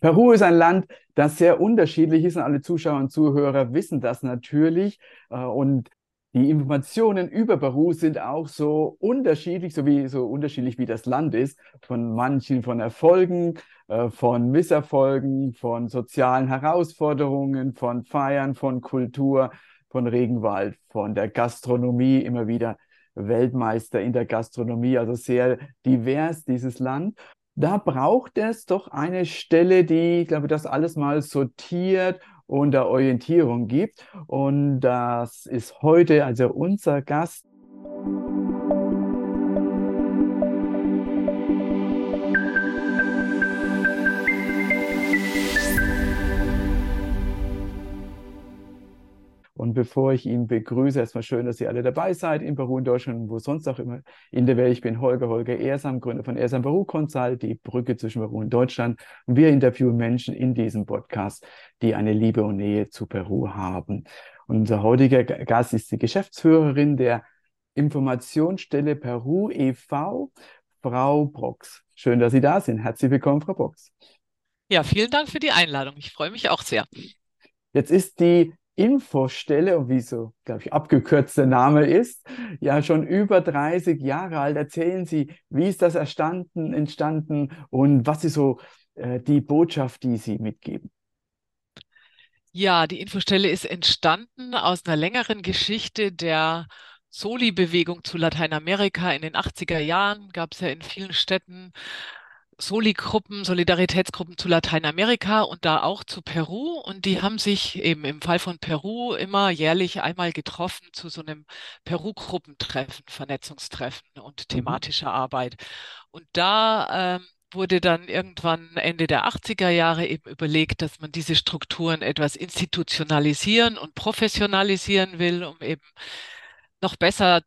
Peru ist ein Land, das sehr unterschiedlich ist und alle Zuschauer und Zuhörer wissen das natürlich. Äh, und die Informationen über Peru sind auch so unterschiedlich, so wie so unterschiedlich wie das Land ist. Von manchen von Erfolgen, äh, von Misserfolgen, von sozialen Herausforderungen, von Feiern, von Kultur, von Regenwald, von der Gastronomie immer wieder Weltmeister in der Gastronomie, also sehr divers dieses Land. Da braucht es doch eine Stelle, die, ich glaube, das alles mal sortiert und der Orientierung gibt. Und das ist heute also unser Gast. Und bevor ich ihn begrüße, erstmal schön, dass ihr alle dabei seid in Peru, in Deutschland und wo sonst auch immer in der Welt. Ich bin Holger, Holger Ersam, Gründer von Ersam Peru Consult, die Brücke zwischen Peru und Deutschland. Und wir interviewen Menschen in diesem Podcast, die eine Liebe und Nähe zu Peru haben. Und unser heutiger Gast ist die Geschäftsführerin der Informationsstelle Peru e.V., Frau Brox. Schön, dass Sie da sind. Herzlich willkommen, Frau Brox. Ja, vielen Dank für die Einladung. Ich freue mich auch sehr. Jetzt ist die Infostelle, wie so, glaube ich, abgekürzter Name ist, ja schon über 30 Jahre alt. Erzählen Sie, wie ist das erstanden, entstanden und was ist so äh, die Botschaft, die Sie mitgeben? Ja, die Infostelle ist entstanden aus einer längeren Geschichte der Soli-Bewegung zu Lateinamerika. In den 80er Jahren gab es ja in vielen Städten Soli-Gruppen, Solidaritätsgruppen zu Lateinamerika und da auch zu Peru. Und die haben sich eben im Fall von Peru immer jährlich einmal getroffen zu so einem Peru-Gruppentreffen, Vernetzungstreffen und mhm. thematischer Arbeit. Und da ähm, wurde dann irgendwann Ende der 80er Jahre eben überlegt, dass man diese Strukturen etwas institutionalisieren und professionalisieren will, um eben noch besser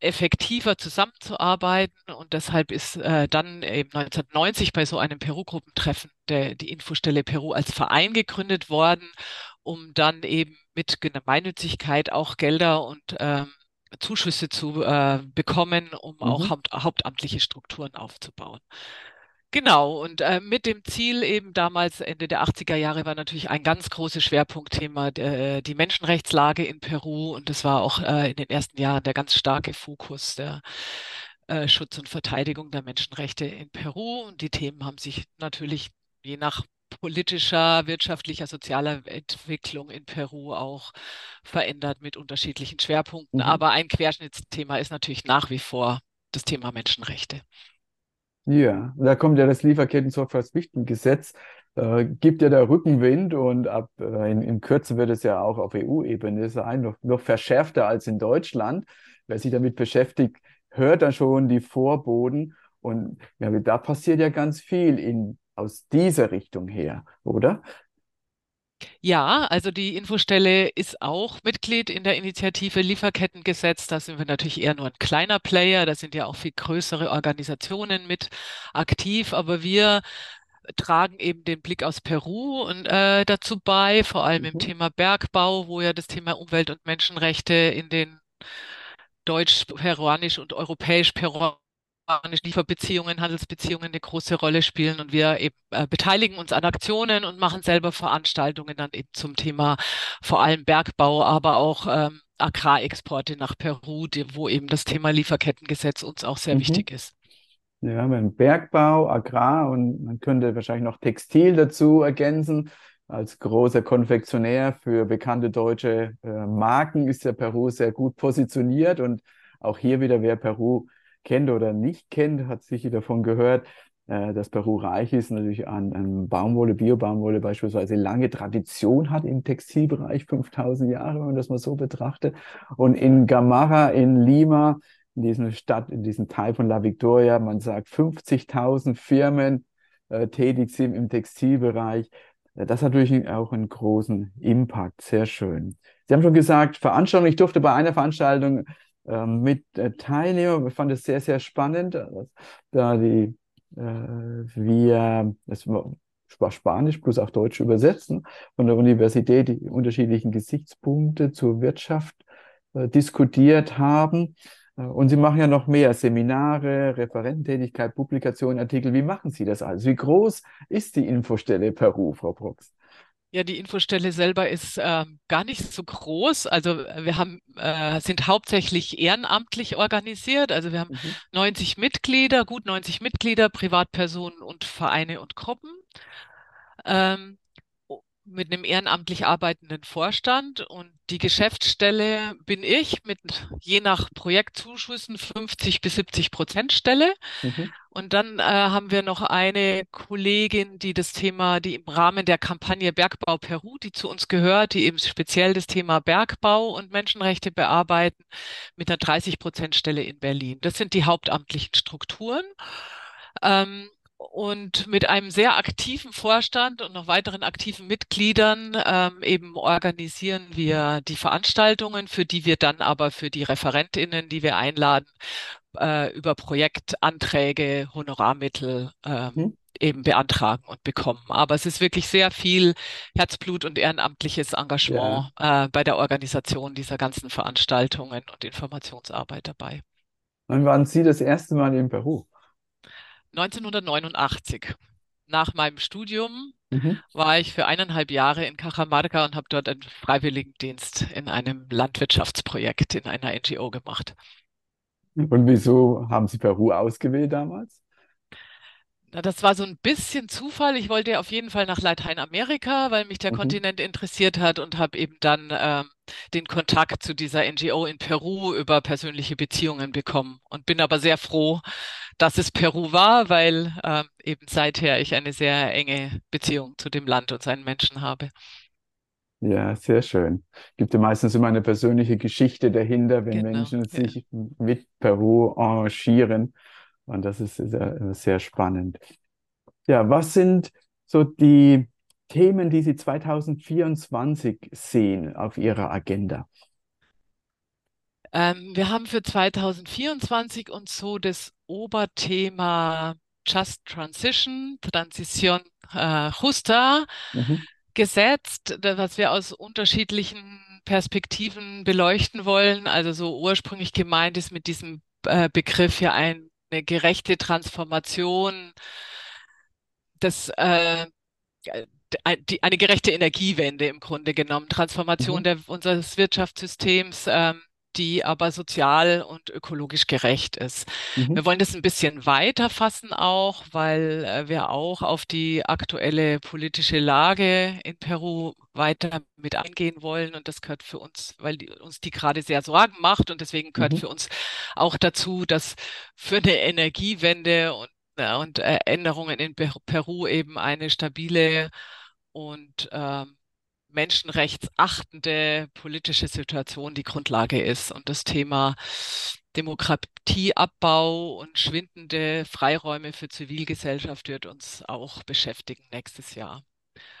effektiver zusammenzuarbeiten. Und deshalb ist äh, dann eben 1990 bei so einem Peru-Gruppentreffen die Infostelle Peru als Verein gegründet worden, um dann eben mit Gemeinnützigkeit auch Gelder und ähm, Zuschüsse zu äh, bekommen, um mhm. auch haupt, hauptamtliche Strukturen aufzubauen. Genau, und äh, mit dem Ziel eben damals Ende der 80er Jahre war natürlich ein ganz großes Schwerpunktthema der, die Menschenrechtslage in Peru und das war auch äh, in den ersten Jahren der ganz starke Fokus der äh, Schutz und Verteidigung der Menschenrechte in Peru und die Themen haben sich natürlich je nach politischer, wirtschaftlicher, sozialer Entwicklung in Peru auch verändert mit unterschiedlichen Schwerpunkten. Mhm. Aber ein Querschnittsthema ist natürlich nach wie vor das Thema Menschenrechte. Ja, da kommt ja das Lieferketten-Sorgfaltspflichtengesetz, äh, gibt ja der Rückenwind und ab äh, in, in Kürze wird es ja auch auf EU-Ebene sein, noch, noch verschärfter als in Deutschland. Wer sich damit beschäftigt, hört dann schon die Vorboden und ja, da passiert ja ganz viel in, aus dieser Richtung her, oder? Ja, also die Infostelle ist auch Mitglied in der Initiative Lieferkettengesetz. Da sind wir natürlich eher nur ein kleiner Player. Da sind ja auch viel größere Organisationen mit aktiv. Aber wir tragen eben den Blick aus Peru und äh, dazu bei, vor allem mhm. im Thema Bergbau, wo ja das Thema Umwelt- und Menschenrechte in den deutsch-peruanisch und europäisch-peruanischen Lieferbeziehungen, Handelsbeziehungen eine große Rolle spielen und wir eben äh, beteiligen uns an Aktionen und machen selber Veranstaltungen dann eben zum Thema vor allem Bergbau, aber auch ähm, Agrarexporte nach Peru, wo eben das Thema Lieferkettengesetz uns auch sehr mhm. wichtig ist. Ja, beim Bergbau, Agrar und man könnte wahrscheinlich noch Textil dazu ergänzen. Als großer Konfektionär für bekannte deutsche äh, Marken ist ja Peru sehr gut positioniert und auch hier wieder, wer Peru kennt oder nicht kennt, hat sicher davon gehört, äh, dass Peru reich ist, natürlich an, an Baumwolle, Bio-Baumwolle beispielsweise lange Tradition hat im Textilbereich, 5000 Jahre, wenn man das mal so betrachtet. Und in Gamarra, in Lima, in diesem Stadt, in diesem Teil von La Victoria, man sagt 50.000 Firmen äh, tätig sind im Textilbereich. Äh, das hat natürlich auch einen großen Impact. Sehr schön. Sie haben schon gesagt, Veranstaltung. Ich durfte bei einer Veranstaltung mit äh, Teilnehmern. Ich fand es sehr, sehr spannend, da die äh, wir, es war Spanisch plus auch Deutsch übersetzen, von der Universität die unterschiedlichen Gesichtspunkte zur Wirtschaft äh, diskutiert haben. Äh, Und Sie machen ja noch mehr Seminare, Referententätigkeit, Publikationen, Artikel. Wie machen Sie das alles? Wie groß ist die Infostelle Peru, Frau Brox? Ja, die Infostelle selber ist äh, gar nicht so groß. Also äh, wir haben, äh, sind hauptsächlich ehrenamtlich organisiert. Also wir haben Mhm. 90 Mitglieder, gut 90 Mitglieder, Privatpersonen und Vereine und Gruppen. Ähm, mit einem ehrenamtlich arbeitenden Vorstand und die Geschäftsstelle bin ich mit je nach Projektzuschüssen 50 bis 70 Prozent Stelle. Mhm. Und dann äh, haben wir noch eine Kollegin, die das Thema, die im Rahmen der Kampagne Bergbau Peru, die zu uns gehört, die eben speziell das Thema Bergbau und Menschenrechte bearbeiten, mit einer 30 Prozent Stelle in Berlin. Das sind die hauptamtlichen Strukturen. Ähm, und mit einem sehr aktiven Vorstand und noch weiteren aktiven Mitgliedern ähm, eben organisieren wir die Veranstaltungen, für die wir dann aber für die ReferentInnen, die wir einladen, äh, über Projektanträge, Honorarmittel ähm, Mhm. eben beantragen und bekommen. Aber es ist wirklich sehr viel Herzblut und ehrenamtliches Ja. Engagement äh, bei der Organisation dieser ganzen Veranstaltungen und Informationsarbeit dabei. Wann waren Sie das erste Mal in Peru? 1989, nach meinem Studium, Mhm. war ich für eineinhalb Jahre in Cajamarca und habe dort einen Freiwilligendienst in einem Landwirtschaftsprojekt in einer NGO gemacht. Und wieso haben Sie Peru ausgewählt damals? Na, das war so ein bisschen Zufall. Ich wollte auf jeden Fall nach Lateinamerika, weil mich der Mhm. Kontinent interessiert hat und habe eben dann ähm, den Kontakt zu dieser NGO in Peru über persönliche Beziehungen bekommen und bin aber sehr froh, dass es Peru war, weil ähm, eben seither ich eine sehr enge Beziehung zu dem Land und seinen Menschen habe. Ja, sehr schön. Gibt ja meistens immer eine persönliche Geschichte dahinter, wenn Genau, Menschen ja. sich mit Peru arrangieren. Und das ist sehr, sehr spannend. Ja, was sind so die Themen, die Sie 2024 sehen auf Ihrer Agenda? Ähm, wir haben für 2024 uns so das Oberthema Just Transition, Transición äh, Justa Mhm. gesetzt, was wir aus unterschiedlichen Perspektiven beleuchten wollen. Also so ursprünglich gemeint ist mit diesem äh, Begriff ja ein, eine gerechte Transformation des äh, die, eine gerechte Energiewende im Grunde genommen, Transformation Mhm. der, unseres Wirtschaftssystems, ähm, die aber sozial und ökologisch gerecht ist. Mhm. Wir wollen das ein bisschen weiter fassen auch, weil äh, wir auch auf die aktuelle politische Lage in Peru weiter mit eingehen wollen. Und das gehört für uns, weil die, uns die gerade sehr Sorgen macht. Und deswegen gehört Mhm. für uns auch dazu, dass für eine Energiewende und, ja, und äh, Änderungen in Per- Peru eben eine stabile und ähm, menschenrechtsachtende politische Situation die Grundlage ist. Und das Thema Demokratieabbau und schwindende Freiräume für Zivilgesellschaft wird uns auch beschäftigen nächstes Jahr.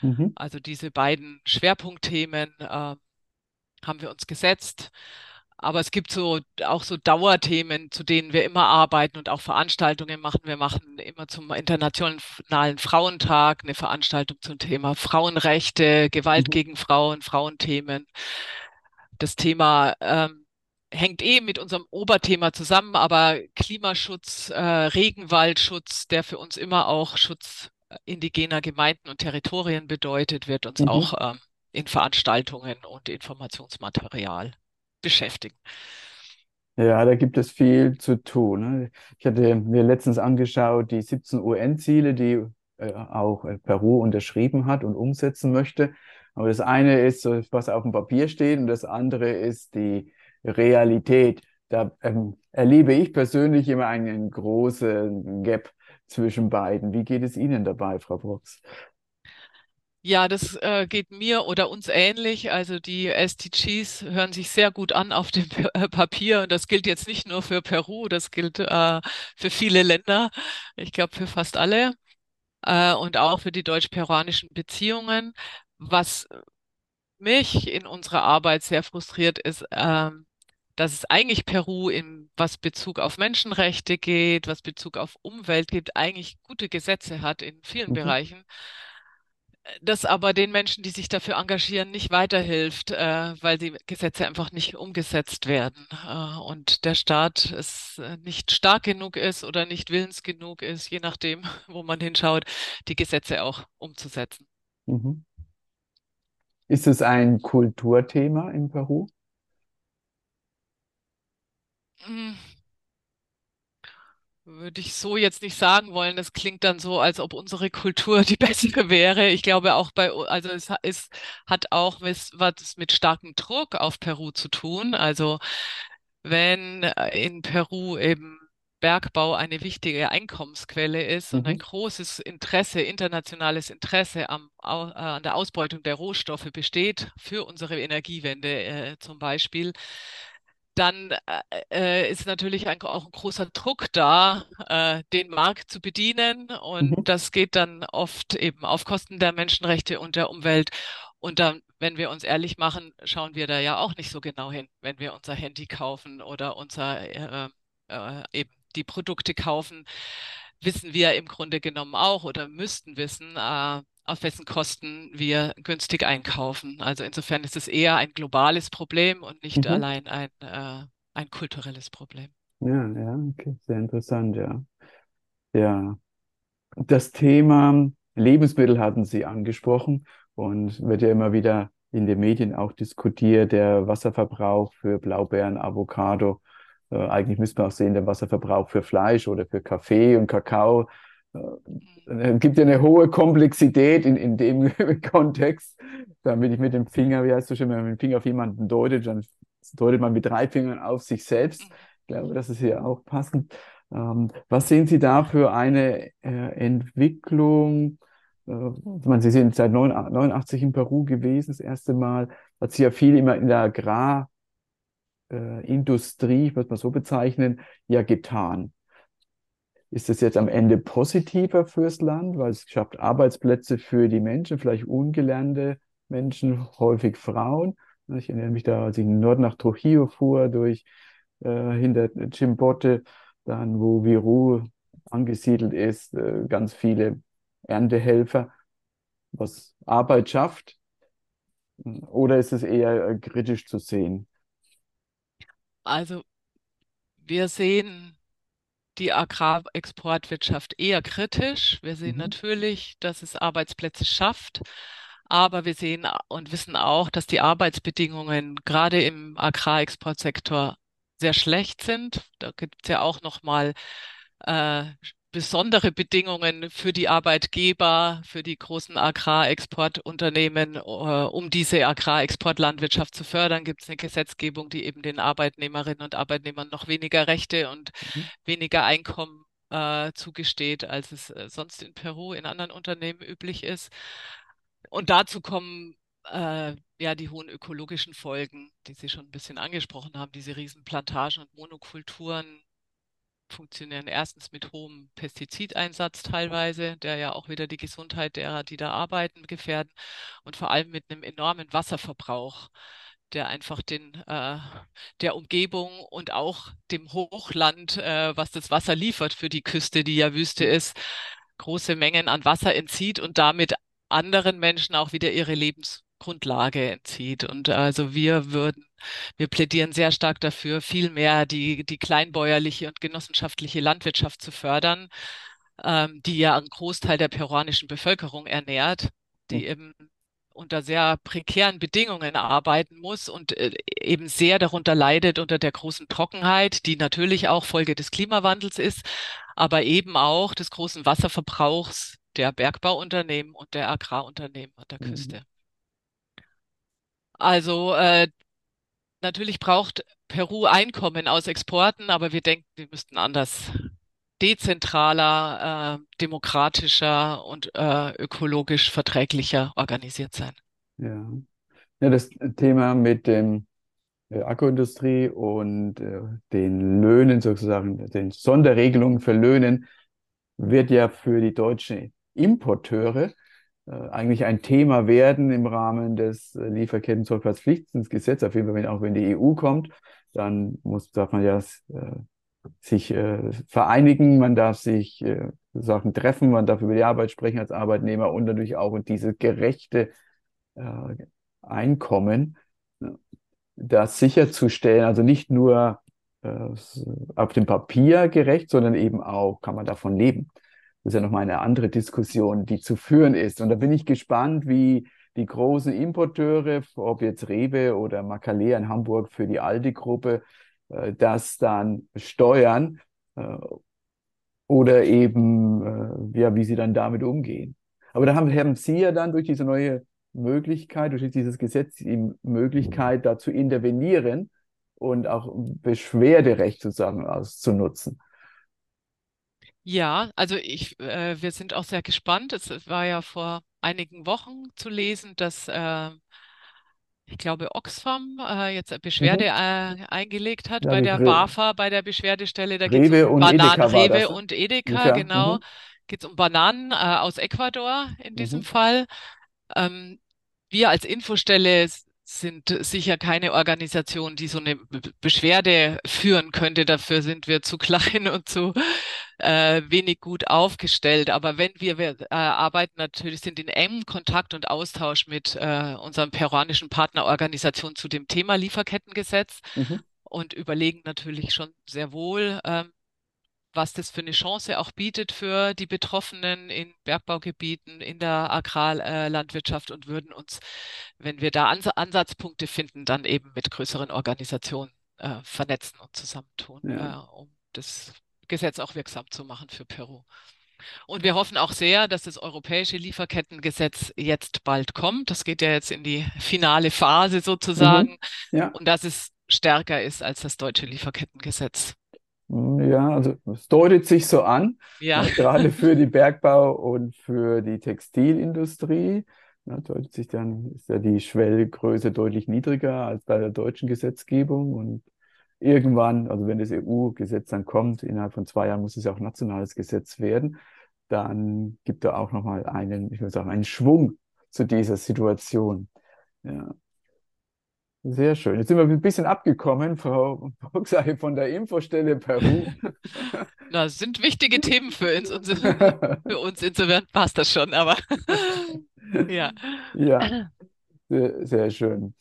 Mhm. Also diese beiden Schwerpunktthemen äh, haben wir uns gesetzt. Aber es gibt so auch so Dauerthemen, zu denen wir immer arbeiten und auch Veranstaltungen machen. Wir machen immer zum Internationalen Frauentag eine Veranstaltung zum Thema Frauenrechte, Gewalt Mhm. gegen Frauen, Frauenthemen. Das Thema ähm, hängt eh mit unserem Oberthema zusammen, aber Klimaschutz, äh, Regenwaldschutz, der für uns immer auch Schutz indigener Gemeinden und Territorien bedeutet, wird uns Mhm. auch ähm, in Veranstaltungen und Informationsmaterial beschäftigen. Ja, da gibt es viel zu tun. ne? Ich hatte mir letztens angeschaut, die 17 UN-Ziele, die äh, auch äh, Peru unterschrieben hat und umsetzen möchte. Aber das eine ist so, was auf dem Papier steht und das andere ist die Realität. Da ähm, erlebe ich persönlich immer einen großen Gap zwischen beiden. Wie geht es Ihnen dabei, Frau Brox? Ja, das äh, geht mir oder uns ähnlich. Also die SDGs hören sich sehr gut an auf dem äh, Papier und das gilt jetzt nicht nur für Peru, das gilt äh, für viele Länder. Ich glaube für fast alle äh, und auch für die deutsch-peruanischen Beziehungen. Was mich in unserer Arbeit sehr frustriert ist, ähm, dass es eigentlich Peru in was Bezug auf Menschenrechte geht, was Bezug auf Umwelt gibt, eigentlich gute Gesetze hat in vielen Mhm. Bereichen das aber den Menschen, die sich dafür engagieren, nicht weiterhilft, äh, weil die Gesetze einfach nicht umgesetzt werden äh, und der Staat es äh, nicht stark genug ist oder nicht willens genug ist, je nachdem, wo man hinschaut, die Gesetze auch umzusetzen. Mhm. Ist es ein Kulturthema in Peru? Mm. Würde ich so jetzt nicht sagen wollen. Das klingt dann so, als ob unsere Kultur die bessere wäre. Ich glaube auch bei, also es ist, hat auch was, was mit starkem Druck auf Peru zu tun. Also wenn äh, in Peru eben Bergbau eine wichtige Einkommensquelle ist und ein Mhm. großes Interesse, internationales Interesse am, Au- äh, an der Ausbeutung der Rohstoffe besteht, für unsere Energiewende äh, zum Beispiel, dann äh, äh, ist natürlich ein, auch ein großer Druck da, äh, den Markt zu bedienen. Und Mhm. das geht dann oft eben auf Kosten der Menschenrechte und der Umwelt. Und dann, wenn wir uns ehrlich machen, schauen wir da ja auch nicht so genau hin, wenn wir unser Handy kaufen oder unser äh, äh, eben die Produkte kaufen, wissen wir im Grunde genommen auch oder müssten wissen, äh, auf wessen Kosten wir günstig einkaufen. Also insofern ist es eher ein globales Problem und nicht Mhm. allein ein, äh, ein kulturelles Problem. Ja, ja, okay, sehr interessant, ja. Ja. Das Thema Lebensmittel hatten Sie angesprochen und wird ja immer wieder in den Medien auch diskutiert, der Wasserverbrauch für Blaubeeren, Avocado. Äh, eigentlich müsste man auch sehen, der Wasserverbrauch für Fleisch oder für Kaffee und Kakao. Äh, es gibt ja eine hohe Komplexität in, in dem Kontext. Damit ich mit dem Finger, wie heißt du schon, wenn man mit dem Finger auf jemanden deutet, dann deutet man mit drei Fingern auf sich selbst. Ich glaube, das ist hier auch passend. Ähm, was sehen Sie da für eine äh, Entwicklung? Äh, ich meine, Sie sind seit 89 in Peru gewesen, das erste Mal. Hat sich ja viel immer in der Agrarindustrie, ich würde mal so bezeichnen, ja getan. Ist das jetzt am Ende positiver fürs Land, weil es schafft Arbeitsplätze für die Menschen, vielleicht ungelernte Menschen, häufig Frauen? Ich erinnere mich da, als ich in den Norden nach Trujillo fuhr, durch äh, hinter Chimbote, dann wo Viru angesiedelt ist, äh, ganz viele Erntehelfer, was Arbeit schafft. Oder ist es eher äh, kritisch zu sehen? Also wir sehen die Agrarexportwirtschaft eher kritisch. Wir sehen Mhm. natürlich, dass es Arbeitsplätze schafft, aber wir sehen und wissen auch, dass die Arbeitsbedingungen gerade im Agrarexportsektor sehr schlecht sind. Da gibt es ja auch noch mal äh, besondere Bedingungen für die Arbeitgeber, für die großen Agrarexportunternehmen, äh, um diese Agrarexportlandwirtschaft zu fördern, gibt es eine Gesetzgebung, die eben den Arbeitnehmerinnen und Arbeitnehmern noch weniger Rechte und Mhm. weniger Einkommen äh, zugesteht, als es äh, sonst in Peru in anderen Unternehmen üblich ist. Und dazu kommen äh, ja die hohen ökologischen Folgen, die Sie schon ein bisschen angesprochen haben, diese Riesenplantagen und Monokulturen funktionieren erstens mit hohem Pestizideinsatz teilweise, der ja auch wieder die Gesundheit derer, die da arbeiten, gefährden und vor allem mit einem enormen Wasserverbrauch, der einfach den äh, der Umgebung und auch dem Hochland, äh, was das Wasser liefert für die Küste, die ja Wüste ist, große Mengen an Wasser entzieht und damit anderen Menschen auch wieder ihre Lebensgrundlage entzieht. Und also wir würden wir plädieren sehr stark dafür, viel mehr die, die kleinbäuerliche und genossenschaftliche Landwirtschaft zu fördern, ähm, die ja einen Großteil der peruanischen Bevölkerung ernährt, die eben unter sehr prekären Bedingungen arbeiten muss und äh, eben sehr darunter leidet unter der großen Trockenheit, die natürlich auch Folge des Klimawandels ist, aber eben auch des großen Wasserverbrauchs der Bergbauunternehmen und der Agrarunternehmen an der Mhm. Küste. Also äh, Natürlich braucht Peru Einkommen aus Exporten, aber wir denken, wir müssten anders dezentraler, äh, demokratischer und äh, ökologisch verträglicher organisiert sein. Ja. Ja, das Thema mit dem äh, Agroindustrie und äh, den Löhnen sozusagen, den Sonderregelungen für Löhnen wird ja für die deutschen Importeure eigentlich ein Thema werden im Rahmen des äh, Lieferketten-Sorgfaltspflichtensgesetzes. Auf jeden Fall, wenn auch wenn die EU kommt, dann muss, darf man ja äh, sich äh, vereinigen, man darf sich äh, Sachen treffen, man darf über die Arbeit sprechen als Arbeitnehmer und natürlich auch und diese gerechte äh, Einkommen, das sicherzustellen, also nicht nur äh, auf dem Papier gerecht, sondern eben auch, kann man davon leben. Das ist ja nochmal eine andere Diskussion, die zu führen ist. Und da bin ich gespannt, wie die großen Importeure, ob jetzt Rewe oder Makalea in Hamburg für die Aldi-Gruppe, äh, das dann steuern äh, oder eben, ja, wie sie dann damit umgehen. Aber da haben, haben Sie ja dann durch diese neue Möglichkeit, durch dieses Gesetz die Möglichkeit, da zu intervenieren und auch Beschwerderecht sozusagen auszunutzen. Ja, also ich, äh, wir sind auch sehr gespannt. Es war ja vor einigen Wochen zu lesen, dass äh, ich glaube Oxfam äh, jetzt eine Beschwerde mhm. äh, eingelegt hat ja, bei der BAFA, bei der Beschwerdestelle. Da geht es um Bananen, Rewe das, ne? und Edeka, ja. genau. Mhm. Geht es um Bananen äh, aus Ecuador in diesem mhm. Fall. Ähm, wir als Infostelle sind sicher keine Organisation, die so eine Beschwerde führen könnte. Dafür sind wir zu klein und zu äh, wenig gut aufgestellt. Aber wenn wir, wir äh, arbeiten natürlich, sind in engem Kontakt und Austausch mit äh, unserem peruanischen Partnerorganisation zu dem Thema Lieferkettengesetz mhm. und überlegen natürlich schon sehr wohl, ähm, was das für eine Chance auch bietet für die Betroffenen in Bergbaugebieten, in der Agrarlandwirtschaft und würden uns, wenn wir da Ansatzpunkte finden, dann eben mit größeren Organisationen äh, vernetzen und zusammentun, ja. äh, um das Gesetz auch wirksam zu machen für Peru. Und wir hoffen auch sehr, dass das europäische Lieferkettengesetz jetzt bald kommt. Das geht ja jetzt in die finale Phase sozusagen. Mhm. Ja. Und dass es stärker ist als das deutsche Lieferkettengesetz. Ja, also es deutet sich so an, ja. äh, gerade für die Bergbau- und für die Textilindustrie. Ja, deutet sich dann, ist ja die Schwellgröße deutlich niedriger als bei der deutschen Gesetzgebung. Und irgendwann, also wenn das EU-Gesetz dann kommt, innerhalb von zwei Jahren muss es ja auch nationales Gesetz werden, dann gibt er auch nochmal einen, ich würde sagen, einen Schwung zu dieser Situation. Ja. Sehr schön. Jetzt sind wir ein bisschen abgekommen, Frau Boxei von der Infostelle Peru. Das sind wichtige Themen für uns, für uns. Insofern passt das schon, aber ja. Ja, sehr, sehr schön.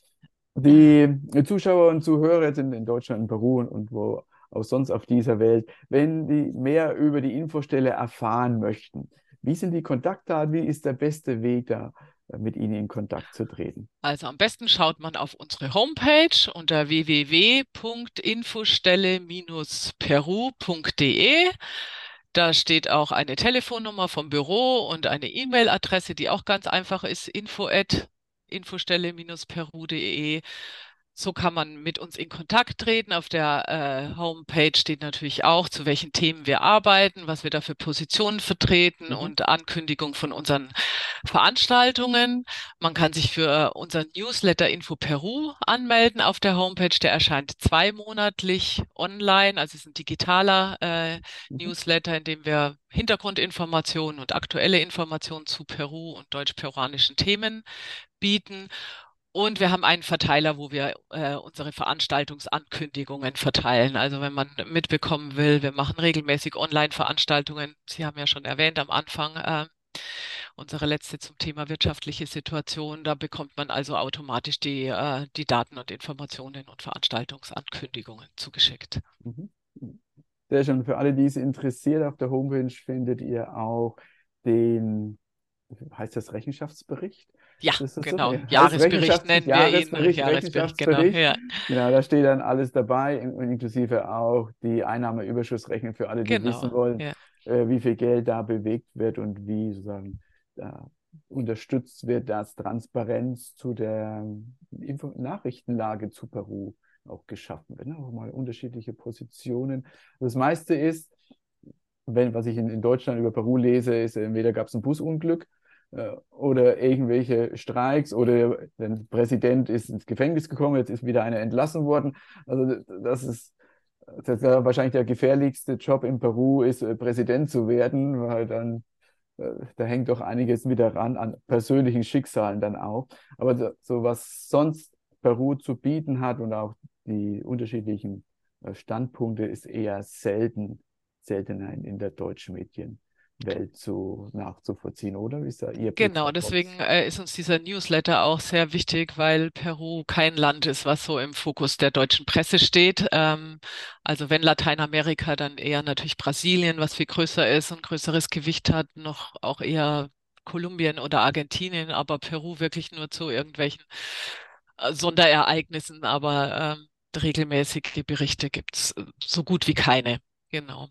Die Zuschauer und Zuhörer jetzt in, in Deutschland, in Peru und, und wo auch sonst auf dieser Welt, wenn die mehr über die Infostelle erfahren möchten, wie sind die Kontaktdaten? Wie ist der beste Weg da mit Ihnen in Kontakt zu treten? Also am besten schaut man auf unsere Homepage unter www.infostelle-peru.de. Da steht auch eine Telefonnummer vom Büro und eine E-Mail-Adresse, die auch ganz einfach ist, info at infostelle-peru.de. So kann man mit uns in Kontakt treten. Auf der äh, Homepage steht natürlich auch, zu welchen Themen wir arbeiten, was wir da für Positionen vertreten mhm. und Ankündigung von unseren Veranstaltungen. Man kann sich für unseren Newsletter Info Peru anmelden auf der Homepage. Der erscheint zweimonatlich online. Also es ist ein digitaler äh, mhm. Newsletter, in dem wir Hintergrundinformationen und aktuelle Informationen zu Peru und deutsch-peruanischen Themen bieten. Und wir haben einen Verteiler, wo wir äh, unsere Veranstaltungsankündigungen verteilen. Also wenn man mitbekommen will, wir machen regelmäßig Online-Veranstaltungen. Sie haben ja schon erwähnt am Anfang äh, unsere letzte zum Thema wirtschaftliche Situation. Da bekommt man also automatisch die, äh, die Daten und Informationen und Veranstaltungsankündigungen zugeschickt. Mhm. Sehr schön. Für alle, die es interessiert, auf der Homepage findet ihr auch den, heißt das Rechenschaftsbericht? Ja, genau. So? Jahresbericht nennen wir Jahresbericht, ihn. Jahresbericht, genau. Ja. Genau, da steht dann alles dabei, inklusive auch die Einnahmeüberschussrechnung für alle, die genau. wissen wollen, ja. äh, wie viel Geld da bewegt wird und wie sozusagen da unterstützt wird, dass Transparenz zu der Info Nachrichtenlage zu Peru auch geschaffen wird. Ne? Auch mal unterschiedliche Positionen. Das meiste ist, wenn, was ich in, in Deutschland über Peru lese, ist, entweder gab es ein Busunglück oder irgendwelche Streiks oder der Präsident ist ins Gefängnis gekommen, jetzt ist wieder einer entlassen worden. Also das ist, das ist wahrscheinlich der gefährlichste Job in Peru, ist äh, Präsident zu werden, weil dann äh, da hängt doch einiges wieder ran an persönlichen Schicksalen dann auch. Aber so was sonst Peru zu bieten hat und auch die unterschiedlichen Standpunkte ist eher selten, seltener in der deutschen Medien Welt zu, nachzuvollziehen, oder? Wie ist da Ihr Genau, deswegen äh, ist uns dieser Newsletter auch sehr wichtig, weil Peru kein Land ist, was so im Fokus der deutschen Presse steht. Ähm, also wenn Lateinamerika, dann eher natürlich Brasilien, was viel größer ist und größeres Gewicht hat, noch auch eher Kolumbien oder Argentinien, aber Peru wirklich nur zu irgendwelchen äh, Sonderereignissen, aber ähm, regelmäßige Berichte gibt's äh, so gut wie keine. Genau.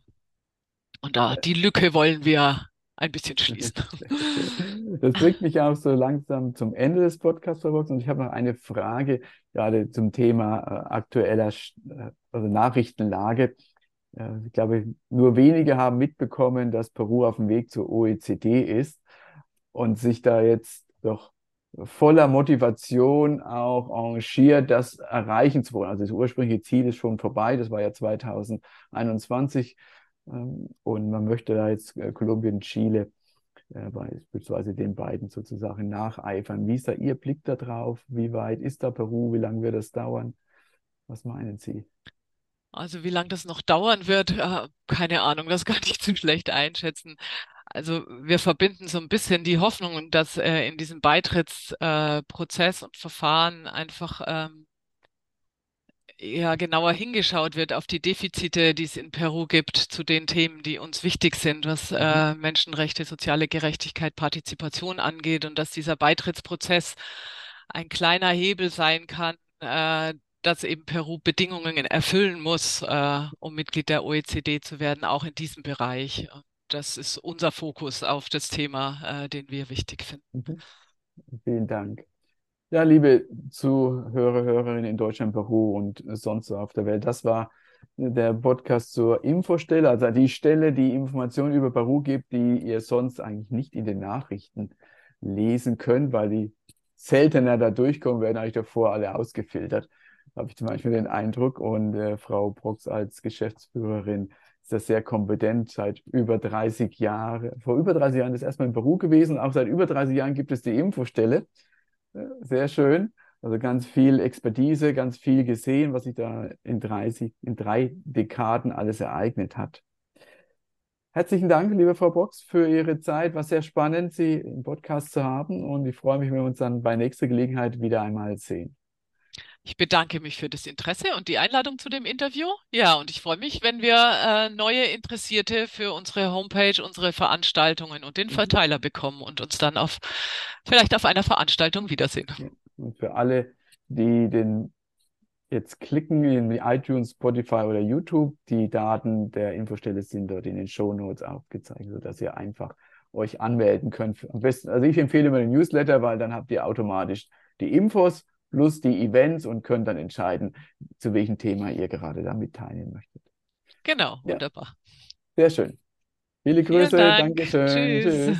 Und da die Lücke wollen wir ein bisschen schließen. Das bringt mich auch so langsam zum Ende des Podcasts, Frau Brox. Und ich habe noch eine Frage, gerade zum Thema äh, aktueller äh, also Nachrichtenlage. Äh, ich glaube, nur wenige haben mitbekommen, dass Peru auf dem Weg zur OECD ist und sich da jetzt doch voller Motivation auch engagiert, das erreichen zu wollen. Also das ursprüngliche Ziel ist schon vorbei, das war ja 2021. Ähm, Und man möchte da jetzt äh, Kolumbien, Chile äh, beispielsweise den beiden sozusagen nacheifern. Wie ist da Ihr Blick da drauf? Wie weit ist da Peru? Wie lange wird das dauern? Was meinen Sie? Also wie lange das noch dauern wird, äh, keine Ahnung, das kann ich zu schlecht einschätzen. Also wir verbinden so ein bisschen die Hoffnung, dass in diesem Beitrittsprozess Prozess und Verfahren einfach ähm, ja genauer hingeschaut wird auf die Defizite, die es in Peru gibt, zu den Themen, die uns wichtig sind, was Mhm. äh, Menschenrechte, soziale Gerechtigkeit, Partizipation angeht und dass dieser Beitrittsprozess ein kleiner Hebel sein kann, äh, dass eben Peru Bedingungen erfüllen muss, äh, um Mitglied der OECD zu werden, auch in diesem Bereich. Das ist unser Fokus auf das Thema, äh, den wir wichtig finden. Mhm. Vielen Dank. Ja, liebe Zuhörer, Hörerinnen in Deutschland, Peru und sonst so auf der Welt, das war der Podcast zur Infostelle, also die Stelle, die Informationen über Peru gibt, die ihr sonst eigentlich nicht in den Nachrichten lesen könnt, weil die seltener da durchkommen, werden eigentlich davor alle ausgefiltert, habe ich zum Beispiel den Eindruck. Und äh, Frau Brox als Geschäftsführerin ist das sehr kompetent, seit über 30 Jahren, vor über 30 Jahren ist erstmal in Peru gewesen, auch seit über 30 Jahren gibt es die Infostelle. Ja, Sehr schön. Also ganz viel Expertise, ganz viel gesehen, was sich da in 30, in drei Dekaden alles ereignet hat. Herzlichen Dank, liebe Frau Box, für Ihre Zeit. War sehr spannend, Sie im Podcast zu haben und ich freue mich, wenn wir uns dann bei nächster Gelegenheit wieder einmal sehen. Ich bedanke mich für das Interesse und die Einladung zu dem Interview. Ja, und ich freue mich, wenn wir äh, neue Interessierte für unsere Homepage, unsere Veranstaltungen und den Mhm. Verteiler bekommen und uns dann auf vielleicht auf einer Veranstaltung wiedersehen. Und für alle, die den jetzt klicken in iTunes, Spotify oder YouTube, die Daten der Infostelle sind dort in den Shownotes aufgezeigt, sodass ihr einfach euch anmelden könnt. Am besten, also ich empfehle immer den Newsletter, weil dann habt ihr automatisch die Infos plus die Events und könnt dann entscheiden, zu welchem Thema ihr gerade damit teilnehmen möchtet. Genau, Ja, wunderbar. sehr schön. Viele Grüße, Dank. Dankeschön, Tschüss. tschüss.